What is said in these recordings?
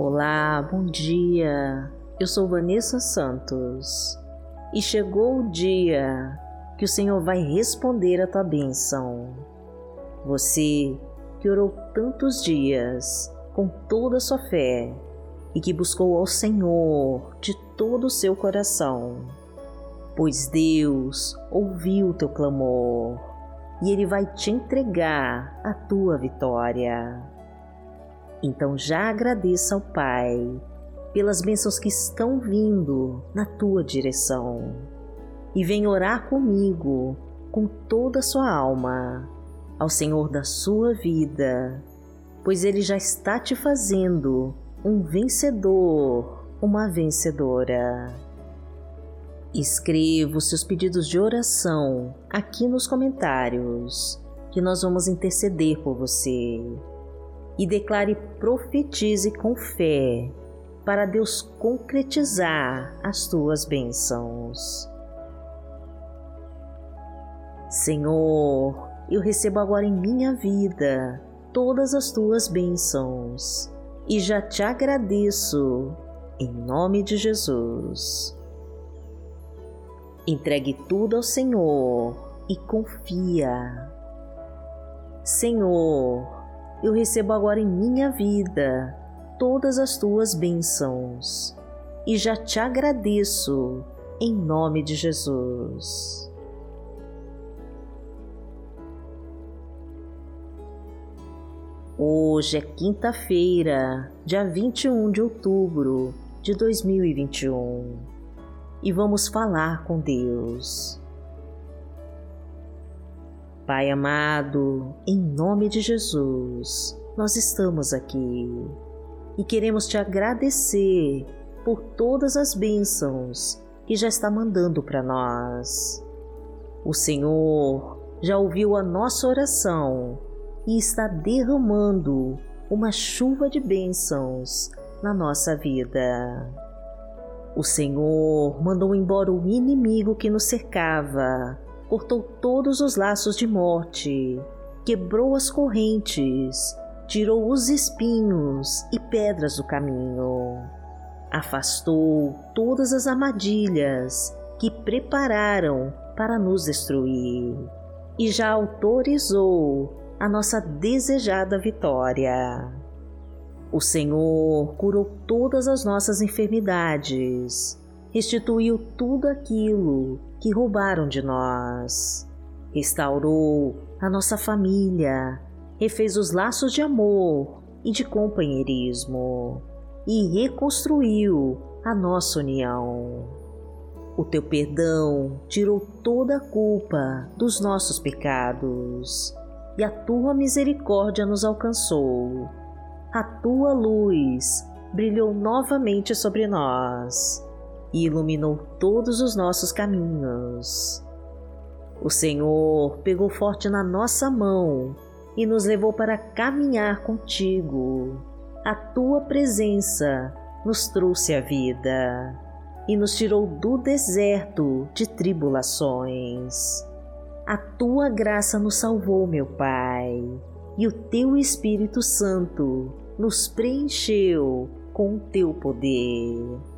Olá, bom dia. Eu sou Vanessa Santos e chegou o dia que o Senhor vai responder a tua bênção. Você que orou tantos dias com toda a sua fé e que buscou ao Senhor de todo o seu coração, pois Deus ouviu o teu clamor e Ele vai te entregar a tua vitória. Então já agradeça ao Pai pelas bênçãos que estão vindo na tua direção. E vem orar comigo com toda a sua alma ao Senhor da sua vida, pois Ele já está te fazendo um vencedor, uma vencedora. Escreva os seus pedidos de oração aqui nos comentários, que nós vamos interceder por você e declare profetize com fé para Deus concretizar as tuas bênçãos. Senhor, eu recebo agora em minha vida todas as tuas bênçãos e já te agradeço em nome de Jesus. Entregue tudo ao Senhor e confia. Senhor, eu recebo agora em minha vida todas as tuas bênçãos e já te agradeço em nome de Jesus. Hoje é quinta-feira, dia 21 de outubro de 2021 e vamos falar com Deus. Pai amado, em nome de Jesus, nós estamos aqui e queremos te agradecer por todas as bênçãos que já está mandando para nós. O Senhor já ouviu a nossa oração e está derramando uma chuva de bênçãos na nossa vida. O Senhor mandou embora o inimigo que nos cercava cortou todos os laços de morte, quebrou as correntes, tirou os espinhos e pedras do caminho, afastou todas as armadilhas que prepararam para nos destruir e já autorizou a nossa desejada vitória. O Senhor curou todas as nossas enfermidades, restituiu tudo aquilo que roubaram de nós. Restaurou a nossa família, refez os laços de amor e de companheirismo e reconstruiu a nossa união. O teu perdão tirou toda a culpa dos nossos pecados e a tua misericórdia nos alcançou. A tua luz brilhou novamente sobre nós e iluminou todos os nossos caminhos. O Senhor pegou forte na nossa mão e nos levou para caminhar contigo. A tua presença nos trouxe a vida e nos tirou do deserto de tribulações. A tua graça nos salvou, meu Pai, e o teu Espírito Santo nos preencheu com o teu poder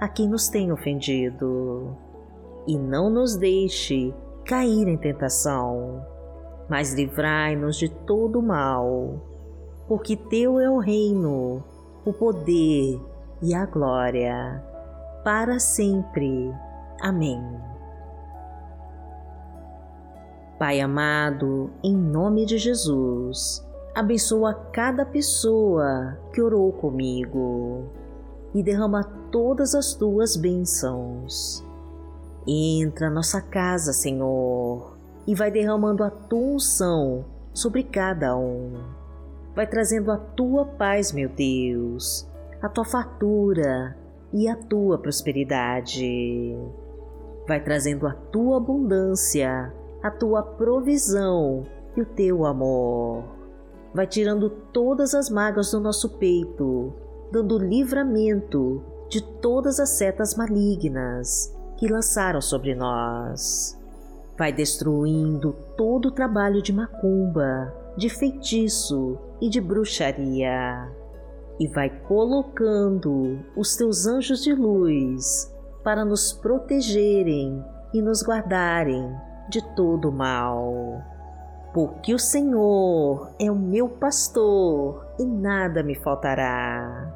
a quem nos tem ofendido. E não nos deixe cair em tentação, mas livrai-nos de todo mal, porque Teu é o reino, o poder e a glória, para sempre. Amém. Pai amado, em nome de Jesus, abençoa cada pessoa que orou comigo e derrama todas as tuas bênçãos. Entra nossa casa, Senhor, e vai derramando a tua unção sobre cada um. Vai trazendo a tua paz, meu Deus, a tua fartura e a tua prosperidade. Vai trazendo a tua abundância, a tua provisão e o teu amor. Vai tirando todas as mágoas do nosso peito, dando livramento de todas as setas malignas que lançaram sobre nós. Vai destruindo todo o trabalho de macumba, de feitiço e de bruxaria. E vai colocando os teus anjos de luz para nos protegerem e nos guardarem de todo o mal. Porque o Senhor é o meu pastor e nada me faltará.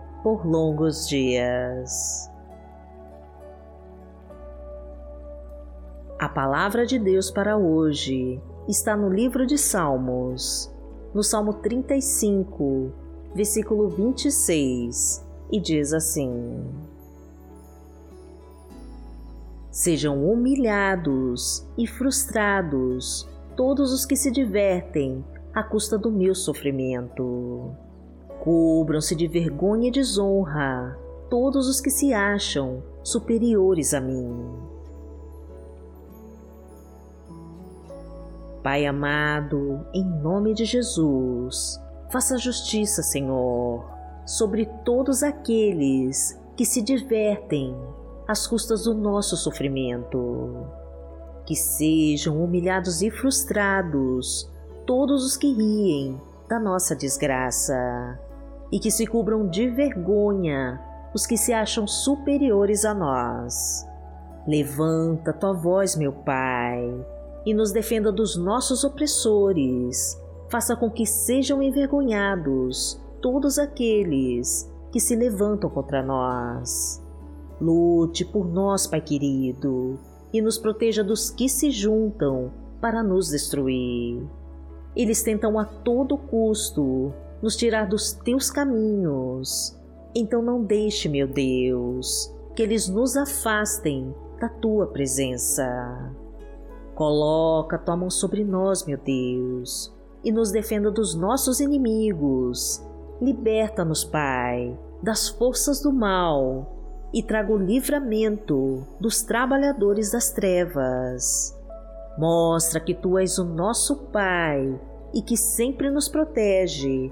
por longos dias. A palavra de Deus para hoje está no livro de Salmos, no Salmo 35, versículo 26, e diz assim: Sejam humilhados e frustrados todos os que se divertem à custa do meu sofrimento. Cubram-se de vergonha e desonra todos os que se acham superiores a mim. Pai amado, em nome de Jesus, faça justiça, Senhor, sobre todos aqueles que se divertem às custas do nosso sofrimento. Que sejam humilhados e frustrados todos os que riem da nossa desgraça, e que se cubram de vergonha os que se acham superiores a nós. Levanta tua voz, meu Pai e nos defenda dos nossos opressores. Faça com que sejam envergonhados todos aqueles que se levantam contra nós. Lute por nós, Pai querido, e nos proteja dos que se juntam para nos destruir. Eles tentam a todo custo nos tirar dos teus caminhos. Então não deixe, meu Deus, que eles nos afastem da tua presença. Coloca tua mão sobre nós, meu Deus, e nos defenda dos nossos inimigos. Liberta-nos, Pai, das forças do mal e traga o livramento dos trabalhadores das trevas. Mostra que tu és o nosso Pai e que sempre nos protege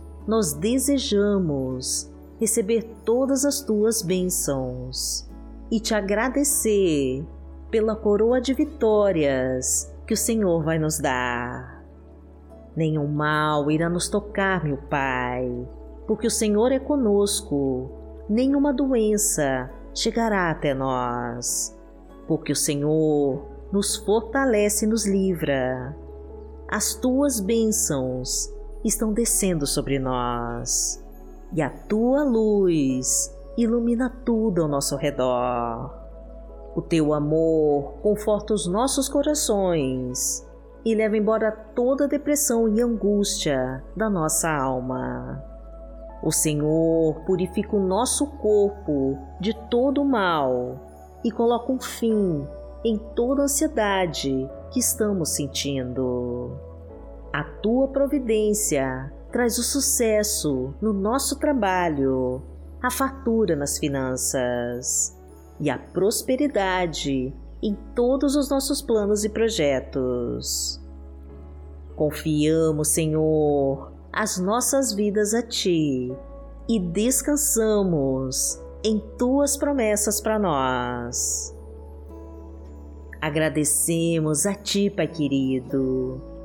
nós desejamos receber todas as tuas bênçãos e te agradecer pela coroa de vitórias que o Senhor vai nos dar. Nenhum mal irá nos tocar, meu Pai, porque o Senhor é conosco. Nenhuma doença chegará até nós, porque o Senhor nos fortalece e nos livra. As tuas bênçãos estão descendo sobre nós, e a tua luz ilumina tudo ao nosso redor. O teu amor conforta os nossos corações e leva embora toda depressão e angústia da nossa alma. O Senhor purifica o nosso corpo de todo o mal e coloca um fim em toda ansiedade que estamos sentindo. A tua providência traz o sucesso no nosso trabalho a fartura nas finanças e a prosperidade em todos os nossos planos e projetos. Confiamos, Senhor, as nossas vidas a Ti e descansamos em Tuas promessas para nós. Agradecemos a Ti, Pai querido,